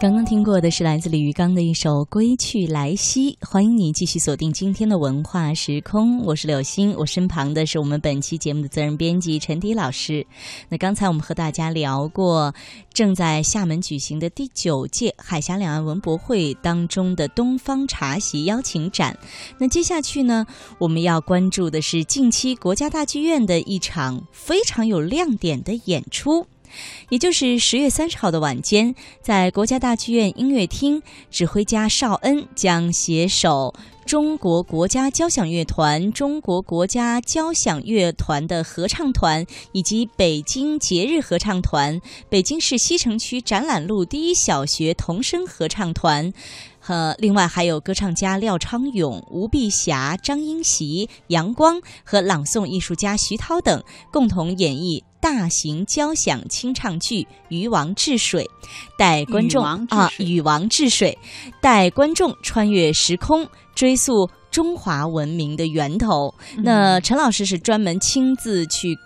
刚刚听过的是来自李玉刚的一首《归去来兮》，欢迎你继续锁定今天的文化时空，我是柳欣，我身旁的是我们本期节目的责任编辑陈迪老师。那刚才我们和大家聊过正在厦门举行的第九届海峡两岸文博会当中的东方茶席邀请展，那接下去呢，我们要关注的是近期国家大剧院的一场非常有亮点的演出。也就是十月三十号的晚间，在国家大剧院音乐厅，指挥家邵恩将携手中国国家交响乐团、中国国家交响乐团的合唱团，以及北京节日合唱团、北京市西城区展览路第一小学童声合唱团。和另外还有歌唱家廖昌永、吴碧霞、张英习、杨光和朗诵艺术家徐涛等共同演绎大型交响清唱剧《渔王治水》，带观众啊《渔王治水》，带观众穿越时空，追溯中华文明的源头。那陈老师是专门亲自去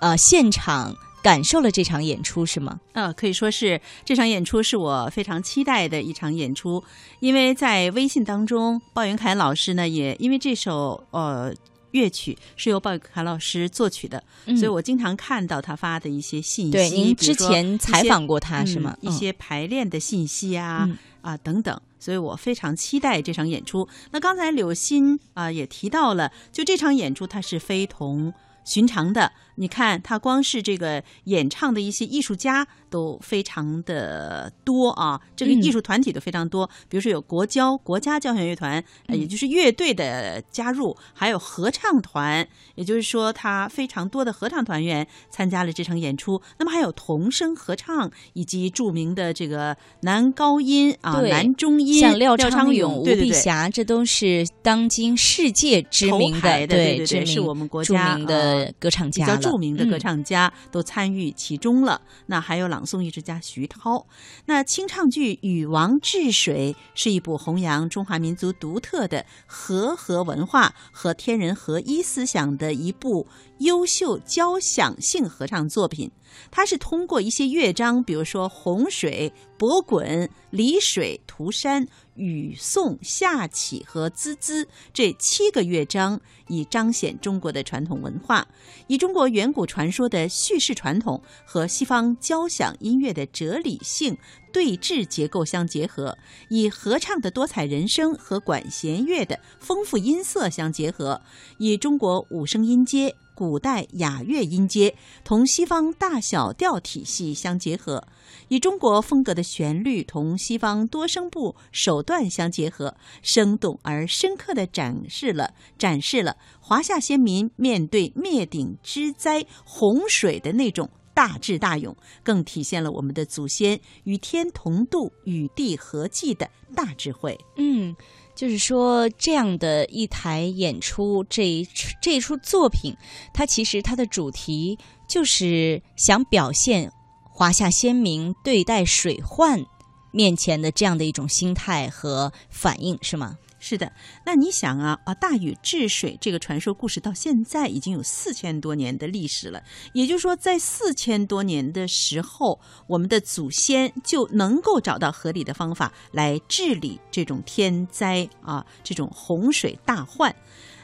呃现场。感受了这场演出是吗？呃，可以说是这场演出是我非常期待的一场演出，因为在微信当中，鲍元凯老师呢也因为这首呃乐曲是由鲍雨凯老师作曲的，所以我经常看到他发的一些信息。对，您之前采访过他是吗？一些排练的信息啊啊等等，所以我非常期待这场演出。那刚才柳鑫啊也提到了，就这场演出它是非同寻常的。你看，他光是这个演唱的一些艺术家都非常的多啊，这个艺术团体都非常多。比如说有国交国家交响乐团，也就是乐队的加入，还有合唱团，也就是说他非常多的合唱团员参加了这场演出。那么还有童声合唱，以及著名的这个男高音啊、男中音，像廖昌永、吴碧霞，这都是当今世界知名的，对对对，是我们国家著名的歌唱家了。著名的歌唱家都参与其中了。那还有朗诵艺术家徐涛。那清唱剧《禹王治水》是一部弘扬中华民族独特的和合文化和天人合一思想的一部优秀交响性合唱作品。它是通过一些乐章，比如说洪水、博滚、离水、涂山。雨颂、下起和滋滋这七个乐章，以彰显中国的传统文化，以中国远古传说的叙事传统和西方交响音乐的哲理性对峙结构相结合，以合唱的多彩人声和管弦乐的丰富音色相结合，以中国五声音阶、古代雅乐音阶同西方大小调体系相结合。以中国风格的旋律同西方多声部手段相结合，生动而深刻地展示了展示了华夏先民面对灭顶之灾洪水的那种大智大勇，更体现了我们的祖先与天同渡、与地合济的大智慧。嗯，就是说这样的一台演出，这一这一出作品，它其实它的主题就是想表现。华夏先民对待水患面前的这样的一种心态和反应是吗？是的。那你想啊啊，大禹治水这个传说故事到现在已经有四千多年的历史了。也就是说，在四千多年的时候，我们的祖先就能够找到合理的方法来治理这种天灾啊，这种洪水大患。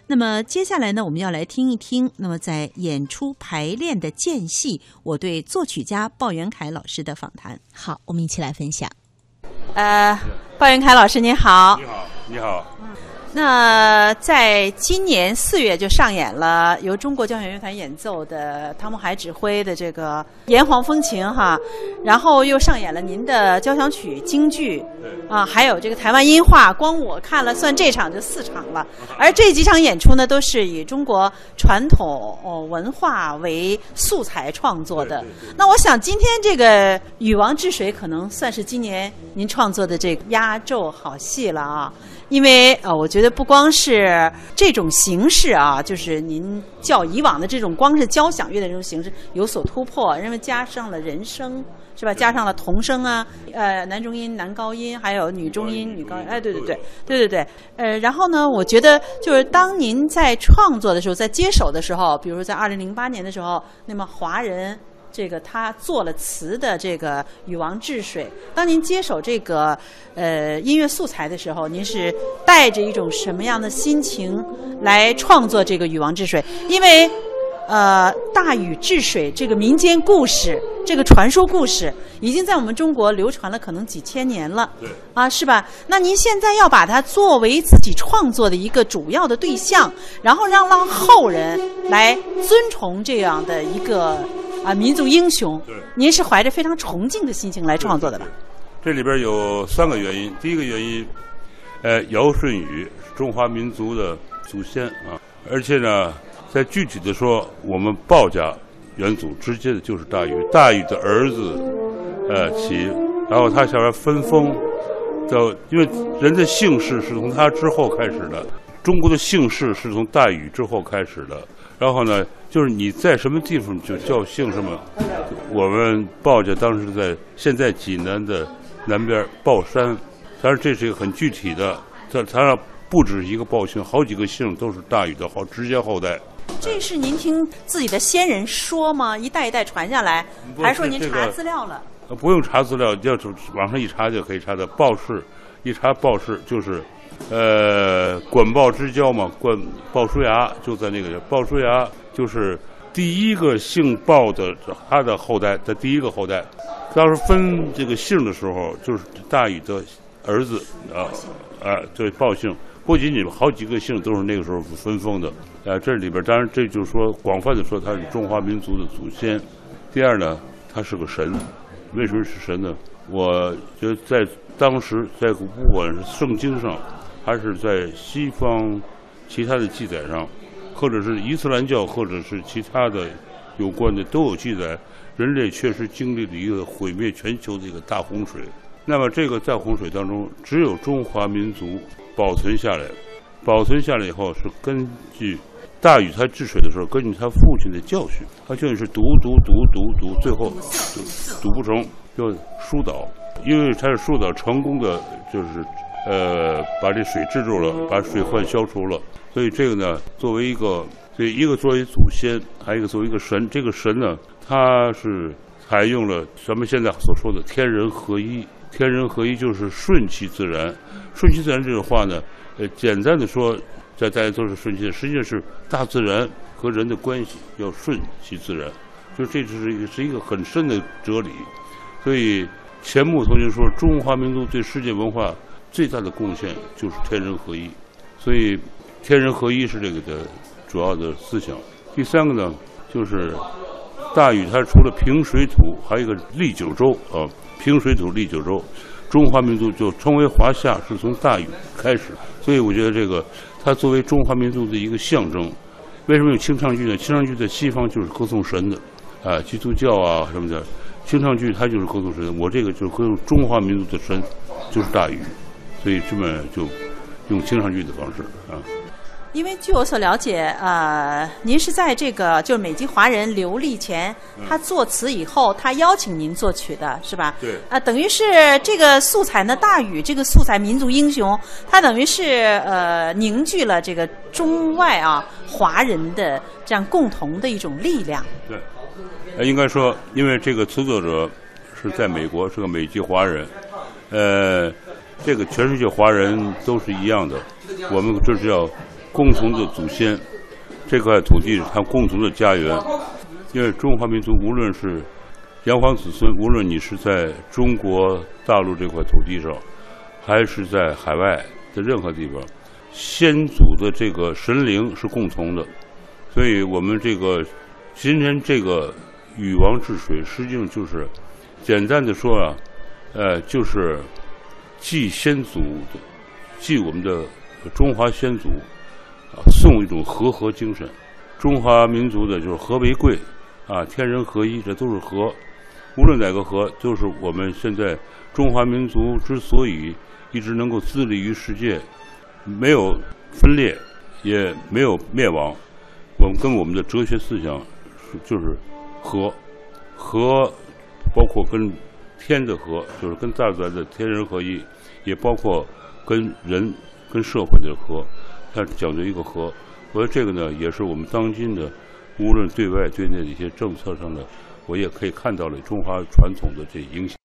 那么接下来呢，我们要来听一听。那么在演出排练的间隙，我对作曲家鲍元凯老师的访谈。好，我们一起来分享。呃，鲍元凯老师您好。你好，你好。那在今年四月就上演了由中国交响乐团演奏的汤姆海指挥的这个《炎黄风情》哈，然后又上演了您的交响曲京剧，啊，还有这个台湾音画，光我看了算这场就四场了。而这几场演出呢，都是以中国传统文化为素材创作的。那我想今天这个《禹王治水》可能算是今年您创作的这个压轴好戏了啊。因为呃，我觉得不光是这种形式啊，就是您较以往的这种光是交响乐的这种形式有所突破，因为加上了人声，是吧？加上了童声啊，呃，男中音、男高音，还有女中音、女高音。哎，对对对，对对对。呃，然后呢，我觉得就是当您在创作的时候，在接手的时候，比如在二零零八年的时候，那么华人。这个他做了词的这个《禹王治水》。当您接手这个呃音乐素材的时候，您是带着一种什么样的心情来创作这个《禹王治水》？因为呃，大禹治水这个民间故事，这个传说故事，已经在我们中国流传了可能几千年了。对。啊，是吧？那您现在要把它作为自己创作的一个主要的对象，然后让让后人来尊崇这样的一个啊民族英雄。对。您是怀着非常崇敬的心情来创作的吧？这里边有三个原因。第一个原因，呃，尧舜禹是中华民族的祖先啊，而且呢。在具体的说，我们鲍家元祖直接的就是大禹，大禹的儿子，呃起，然后他下边分封，叫因为人的姓氏是从他之后开始的，中国的姓氏是从大禹之后开始的。然后呢，就是你在什么地方就叫姓什么。我们鲍家当时在现在济南的南边鲍山，但是这是一个很具体的，他他不止一个鲍姓，好几个姓都是大禹的后直接后代。这是您听自己的先人说吗？一代一代传下来，还是说您查资料了？不用查资料，就网上一查就可以查到。鲍氏一查鲍氏就是，呃，管鲍之交嘛，管鲍叔牙就在那个鲍叔牙就是第一个姓鲍的他的后代他第一个后代。当时分这个姓的时候，就是大禹的儿子啊啊，对鲍姓。不仅仅好几个姓都是那个时候分封的，呃，这里边当然这就是说广泛的说他是中华民族的祖先。第二呢，他是个神，为什么是神呢？我觉得在当时在不管是圣经上，还是在西方其他的记载上，或者是伊斯兰教，或者是其他的有关的都有记载，人类确实经历了一个毁灭全球的一个大洪水。那么这个在洪水当中，只有中华民族。保存下来，保存下来以后是根据大禹他治水的时候，根据他父亲的教训，他教训是读读读读读，最后读读不成就疏导，因为他是疏导成功的，就是呃把这水治住了，把水患消除了。所以这个呢，作为一个，所以一个作为祖先，还有一个作为一个神，这个神呢，他是采用了咱们现在所说的天人合一。天人合一就是顺其自然，顺其自然这个话呢，呃，简单的说，在大家都是顺其，实际上是大自然和人的关系要顺其自然，就这是一个是一个很深的哲理。所以钱穆同学说，中华民族对世界文化最大的贡献就是天人合一，所以天人合一是这个的主要的思想。第三个呢，就是大禹他除了平水土，还有一个立九州啊。平水土立九州，中华民族就称为华夏，是从大禹开始。所以我觉得这个，它作为中华民族的一个象征。为什么有清唱剧呢？清唱剧在西方就是歌颂神的，啊，基督教啊什么的，清唱剧它就是歌颂神。我这个就是歌颂中华民族的神，就是大禹，所以这么就用清唱剧的方式啊。因为据我所了解，呃，您是在这个就是美籍华人刘立前他作词以后，他邀请您作曲的是吧？对。啊，等于是这个素材呢，大禹这个素材民族英雄，他等于是呃凝聚了这个中外啊华人的这样共同的一种力量。对。呃，应该说，因为这个词作者是在美国，是个美籍华人，呃，这个全世界华人都是一样的，我们这是要。共同的祖先，这块土地是他共同的家园。因为中华民族无论是炎黄子孙，无论你是在中国大陆这块土地上，还是在海外的任何地方，先祖的这个神灵是共同的。所以我们这个今天这个禹王治水，实际上就是简单的说啊，呃，就是祭先祖的，祭我们的中华先祖。啊送一种和合精神，中华民族的就是和为贵，啊，天人合一，这都是和。无论哪个和，就是我们现在中华民族之所以一直能够自立于世界，没有分裂，也没有灭亡。我们跟我们的哲学思想就是和，和包括跟天的和，就是跟大自然的天人合一，也包括跟人跟社会的和。它讲究一个和，所以这个呢，也是我们当今的，无论对外对内的一些政策上的我也可以看到了中华传统的这影响。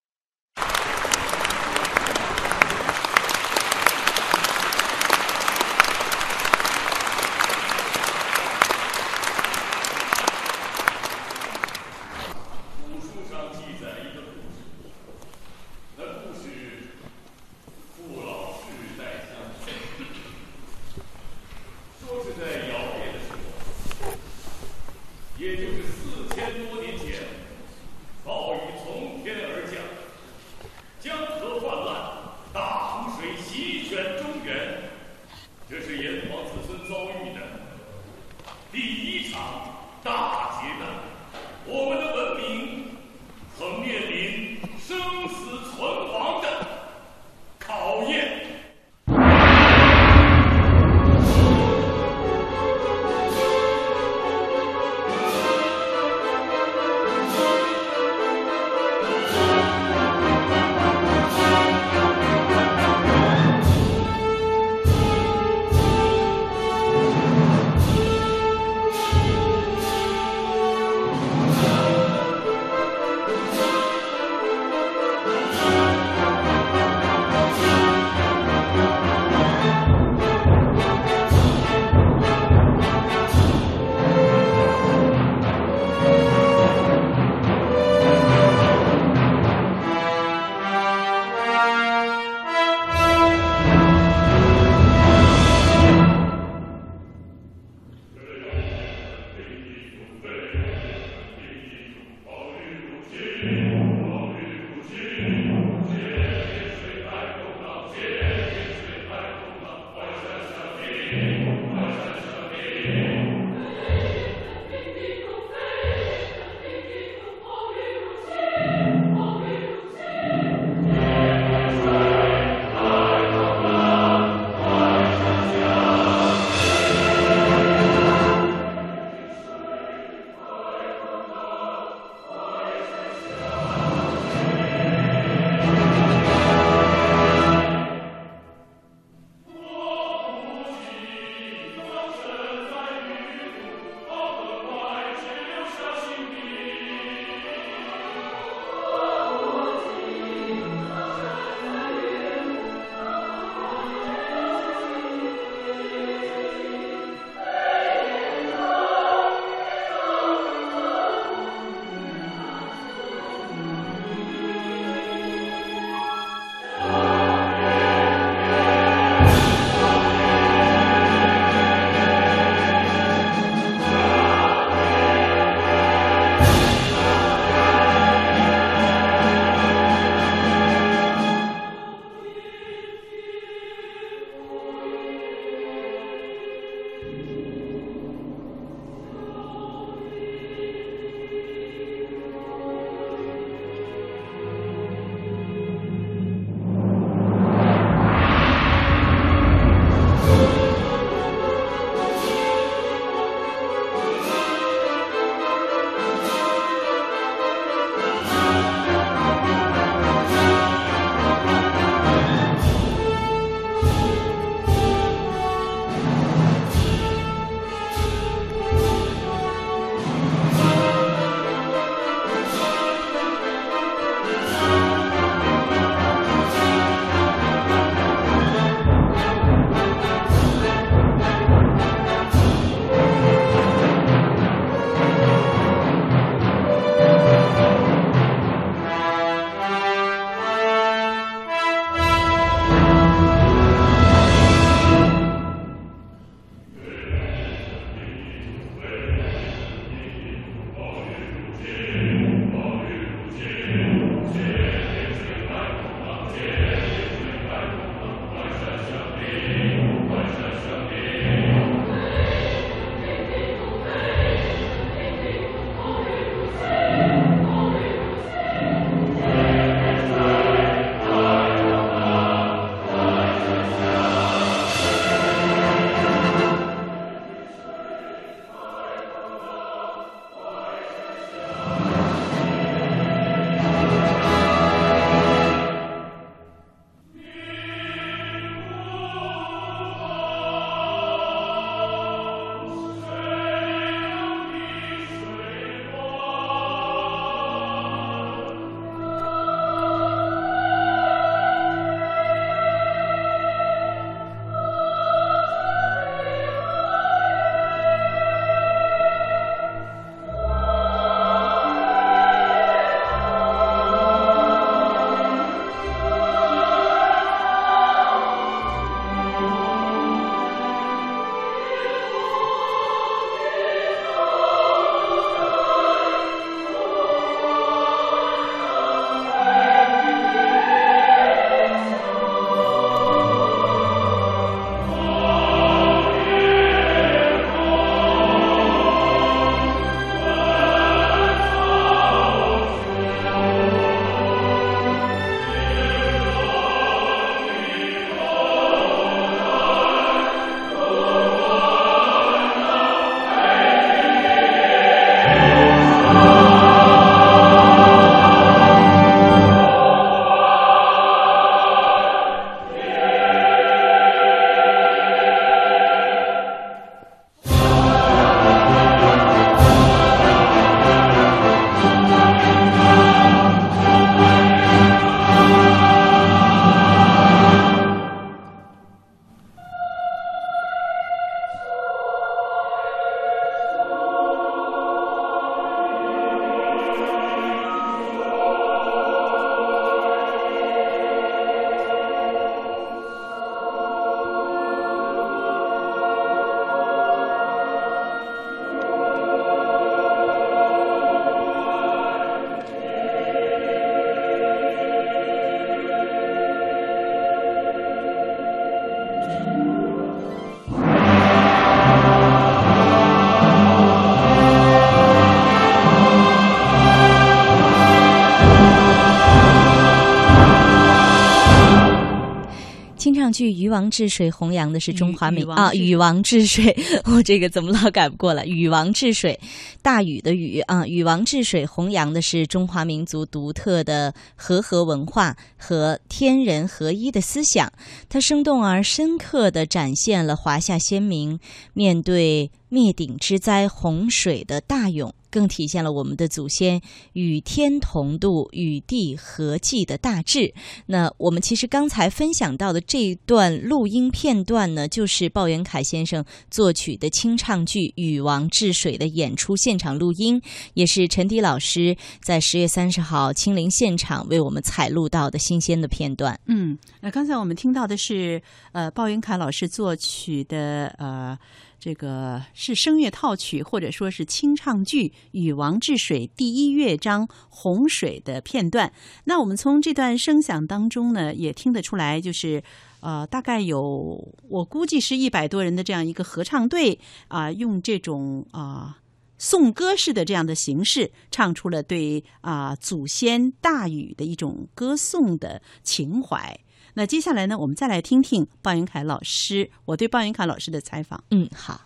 清唱剧《渔王治水》弘扬的是中华民啊，禹禹王治水，我这个怎么老改不过来？禹王治水，大禹的禹啊，禹王治水弘扬的是中华民族独特的和合文化和天人合一的思想。它生动而深刻地展现了华夏先民面对灭顶之灾洪水的大勇，更体现了我们的祖先与天同度、与地合济的大志。那我们其实刚才分享到的这一段录音片段呢，就是鲍元凯先生作曲的清唱剧《禹王治水》的演出现场录音，也是陈迪老师在十月三十号亲临现场为我们采录到的新鲜的片段。嗯，那刚才我们听到的是呃鲍元凯老师作曲的呃这个是声乐套曲或者说是清唱剧《禹王治水》第一乐章洪水的片段。那我们从这段声响当中呢，也听得出来，就是呃大概有我估计是一百多人的这样一个合唱队啊、用这种啊。颂歌式的这样的形式，唱出了对啊、祖先大禹的一种歌颂的情怀。那接下来呢，我们再来听听鲍云凯老师我对鲍云凯老师的采访。嗯，好。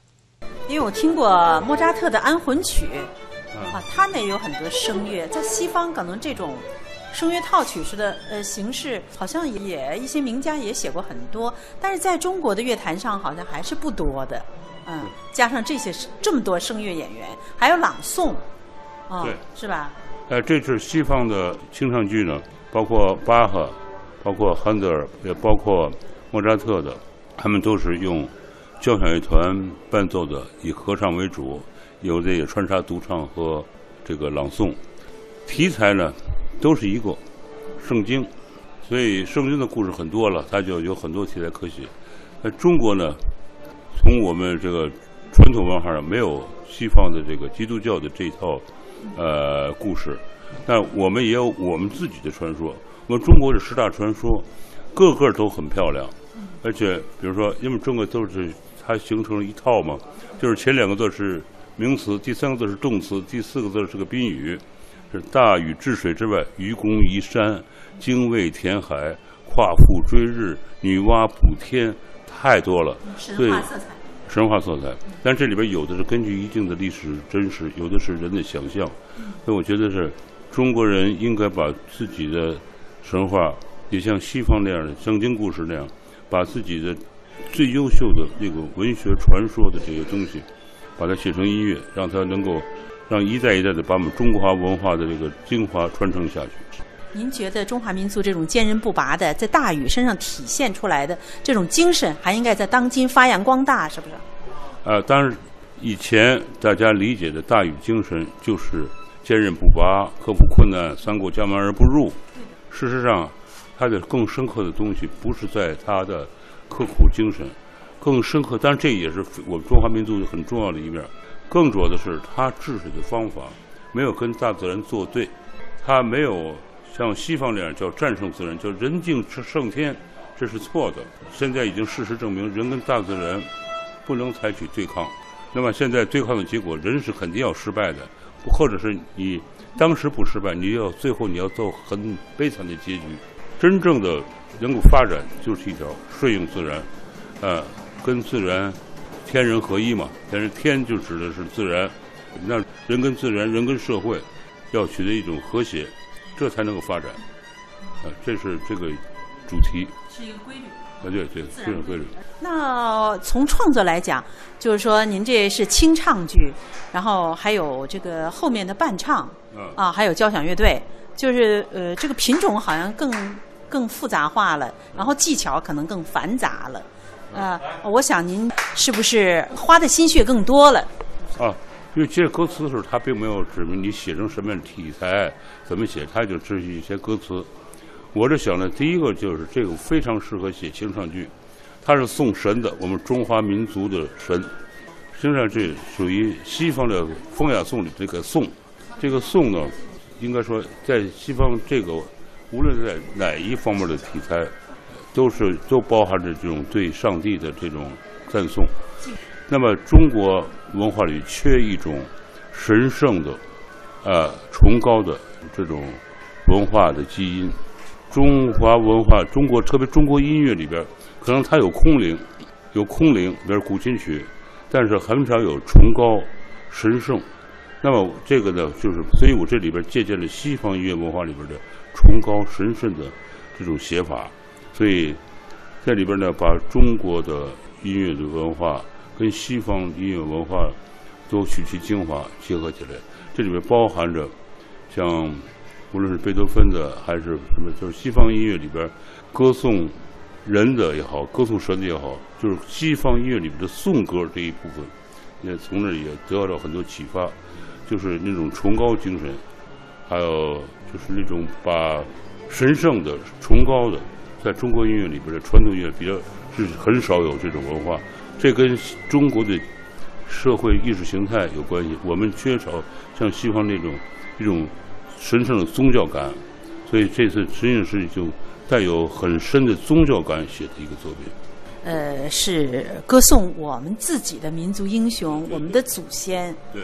因为我听过莫扎特的安魂曲，嗯啊，他那有很多声乐，在西方可能这种声乐套曲式的呃形式，好像也一些名家也写过很多，但是在中国的乐坛上好像还是不多的。嗯，加上这些这么多声乐演员，还有朗诵，啊、对是吧？呃，这是西方的清唱剧呢，包括巴哈，包括汉德尔，也包括莫扎特的，他们都是用交响乐团伴奏的，以合唱为主，有的也穿插独唱和这个朗诵。题材呢都是一个圣经，所以圣经的故事很多了，它就有很多题材可写。那中国呢，从我们这个传统文化上没有西方的这个基督教的这套呃故事，但我们也有我们自己的传说。我们中国的十大传说，个个都很漂亮，而且比如说，因为中国都是它形成了一套嘛，就是前两个字是名词，第三个字是动词，第四个字是个宾语，是大禹治水之外，愚公移山，精卫填海，夸父追日，女娲补天，太多了。神对话色彩。神话色彩，但这里边有的是根据一定的历史真实，有的是人的想象，所以我觉得是中国人应该把自己的神话，也像西方那样的圣经故事那样，把自己的最优秀的那个文学传说的这些东西，把它写成音乐，让它能够让一代一代的把我们中华文化的这个精华传承下去。您觉得中华民族这种坚韧不拔的，在大禹身上体现出来的这种精神，还应该在当今发扬光大，是不是？呃，当然，以前大家理解的大禹精神就是坚韧不拔、克服困难、三过家门而不入。事实上，他的更深刻的东西不是在他的刻苦精神，更深刻，当然这也是我们中华民族很重要的一面。更主要的是，他治水的方法没有跟大自然作对，他没有像西方那样叫战胜自然，叫人定胜天，这是错的。现在已经事实证明，人跟大自然不能采取对抗。那么现在对抗的结果，人是肯定要失败的，或者是你 当时不失败，你要最后你要走很悲惨的结局。真正的能够发展，就是一条顺应自然，呃，跟自然天人合一嘛。但是天就指的是自然，那人跟自然、人跟社会要取得一种和谐，这才能够发展。啊、这是这个主题。是一个规律。啊，对对，这种规律。那从创作来讲，就是说您这是清唱剧，然后还有这个后面的伴唱，嗯啊，还有交响乐队，就是呃，这个品种好像更更复杂化了，然后技巧可能更繁杂了，啊，我想您是不是花的心血更多了？啊，因为写歌词的时候，他并没有指明你写成什么样的题材，怎么写，他就只是一些歌词。我这想呢，第一个就是这个非常适合写清唱剧，它是送神的，我们中华民族的神。实际上这属于西方的风雅颂里这个颂，这个颂呢，应该说在西方这个无论在哪一方面的题材，都是都包含着这种对上帝的这种赞颂。那么中国文化里缺一种神圣的、呃崇高的这种文化的基因，中华文化，中国特别中国音乐里边，可能它有空灵，有空灵，比如古琴曲，但是很少有崇高、神圣。那么这个呢，就是所以我这里边借鉴了西方音乐文化里边的崇高、神圣的这种写法，所以在里边呢，把中国的音乐的文化跟西方音乐文化都取其精华结合起来，这里面包含着像无论是贝多芬的还是什么，就是西方音乐里边歌颂人的也好，歌颂神的也好，就是西方音乐里边的颂歌这一部分，也从那儿也得到了很多启发。就是那种崇高精神，还有就是那种把神圣的、崇高的，在中国音乐里边的传统音乐比较是很少有这种文化。这跟中国的社会意识形态有关系。我们缺少像西方那种一种神圣的宗教感，所以这次实际上是就带有很深的宗教感写的一个作品。呃，是歌颂我们自己的民族英雄，我们的祖先。对。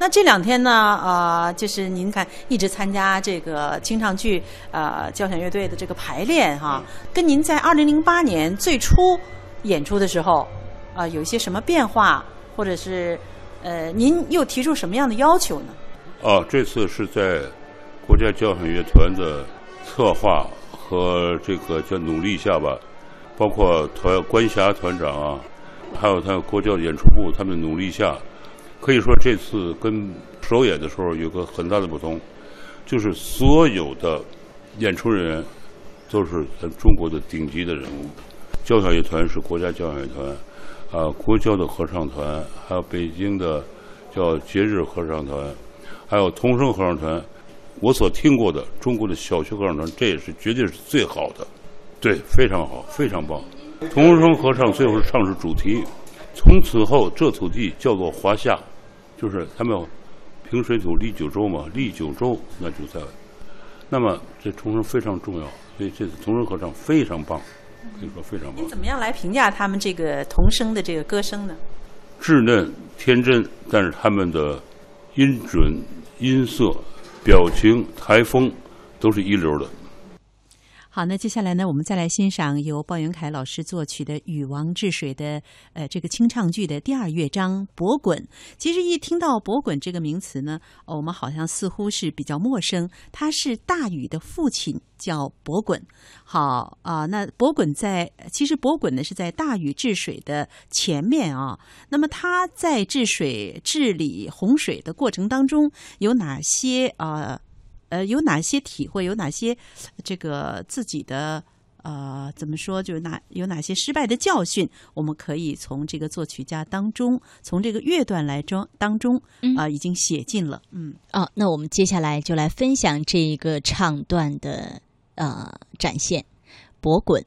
那这两天呢，呃，就是您看一直参加这个清唱剧呃交响乐队的这个排练哈，跟您在二零零八年最初演出的时候啊，有一些什么变化，或者是呃，您又提出什么样的要求呢？哦，这次是在国家交响乐团的策划和这个叫努力下吧，包括团关霞团长啊，还有他国教演出部他们努力下。可以说这次跟首演的时候有个很大的不同，就是所有的演出人员都是咱中国的顶级的人物。交响乐团是国家交响乐团，啊，国交的合唱团，还有北京的叫节日合唱团，还有童声合唱团。我所听过的中国的小学合唱团，这也是绝对是最好的，对，非常好，非常棒。童声合唱最后是唱是主题。从此后，这土地叫做华夏，就是他们平水土立九州嘛，立九州那就在。那么这童声非常重要，所以这次童声合唱非常棒，可以说非常棒。您怎么样来评价他们这个童声的这个歌声呢？稚嫩天真，但是他们的音准、音色、表情、台风都是一流的。好，那接下来呢，我们再来欣赏由鲍元凯老师作曲的《禹王治水》的呃这个清唱剧的第二乐章《博滚》。其实一听到“博滚”这个名词呢，我们好像似乎是比较陌生。他是大禹的父亲，叫伯滚。好啊，那伯滚在其实伯滚呢是在大禹治水的前面啊。那么他在治水治理洪水的过程当中有哪些啊？有哪些体会？有哪些这个自己的呃，怎么说？就是哪有哪些失败的教训？我们可以从这个作曲家当中，从这个乐段来中当中啊，已经写进了。嗯，哦，那我们接下来就来分享这一个唱段的呃展现，博滚。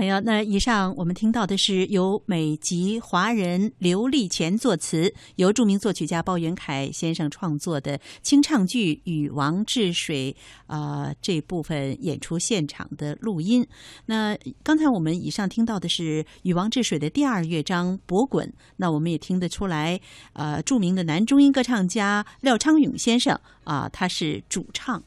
朋友，那以上我们听到的是由美籍华人刘立乾作词，由著名作曲家包元凯先生创作的清唱剧《与王治水》啊这部分演出现场的录音。那刚才我们以上听到的是《与王治水》的第二乐章《博滚》，那我们也听得出来，呃，著名的男中音歌唱家廖昌永先生啊，他是主唱。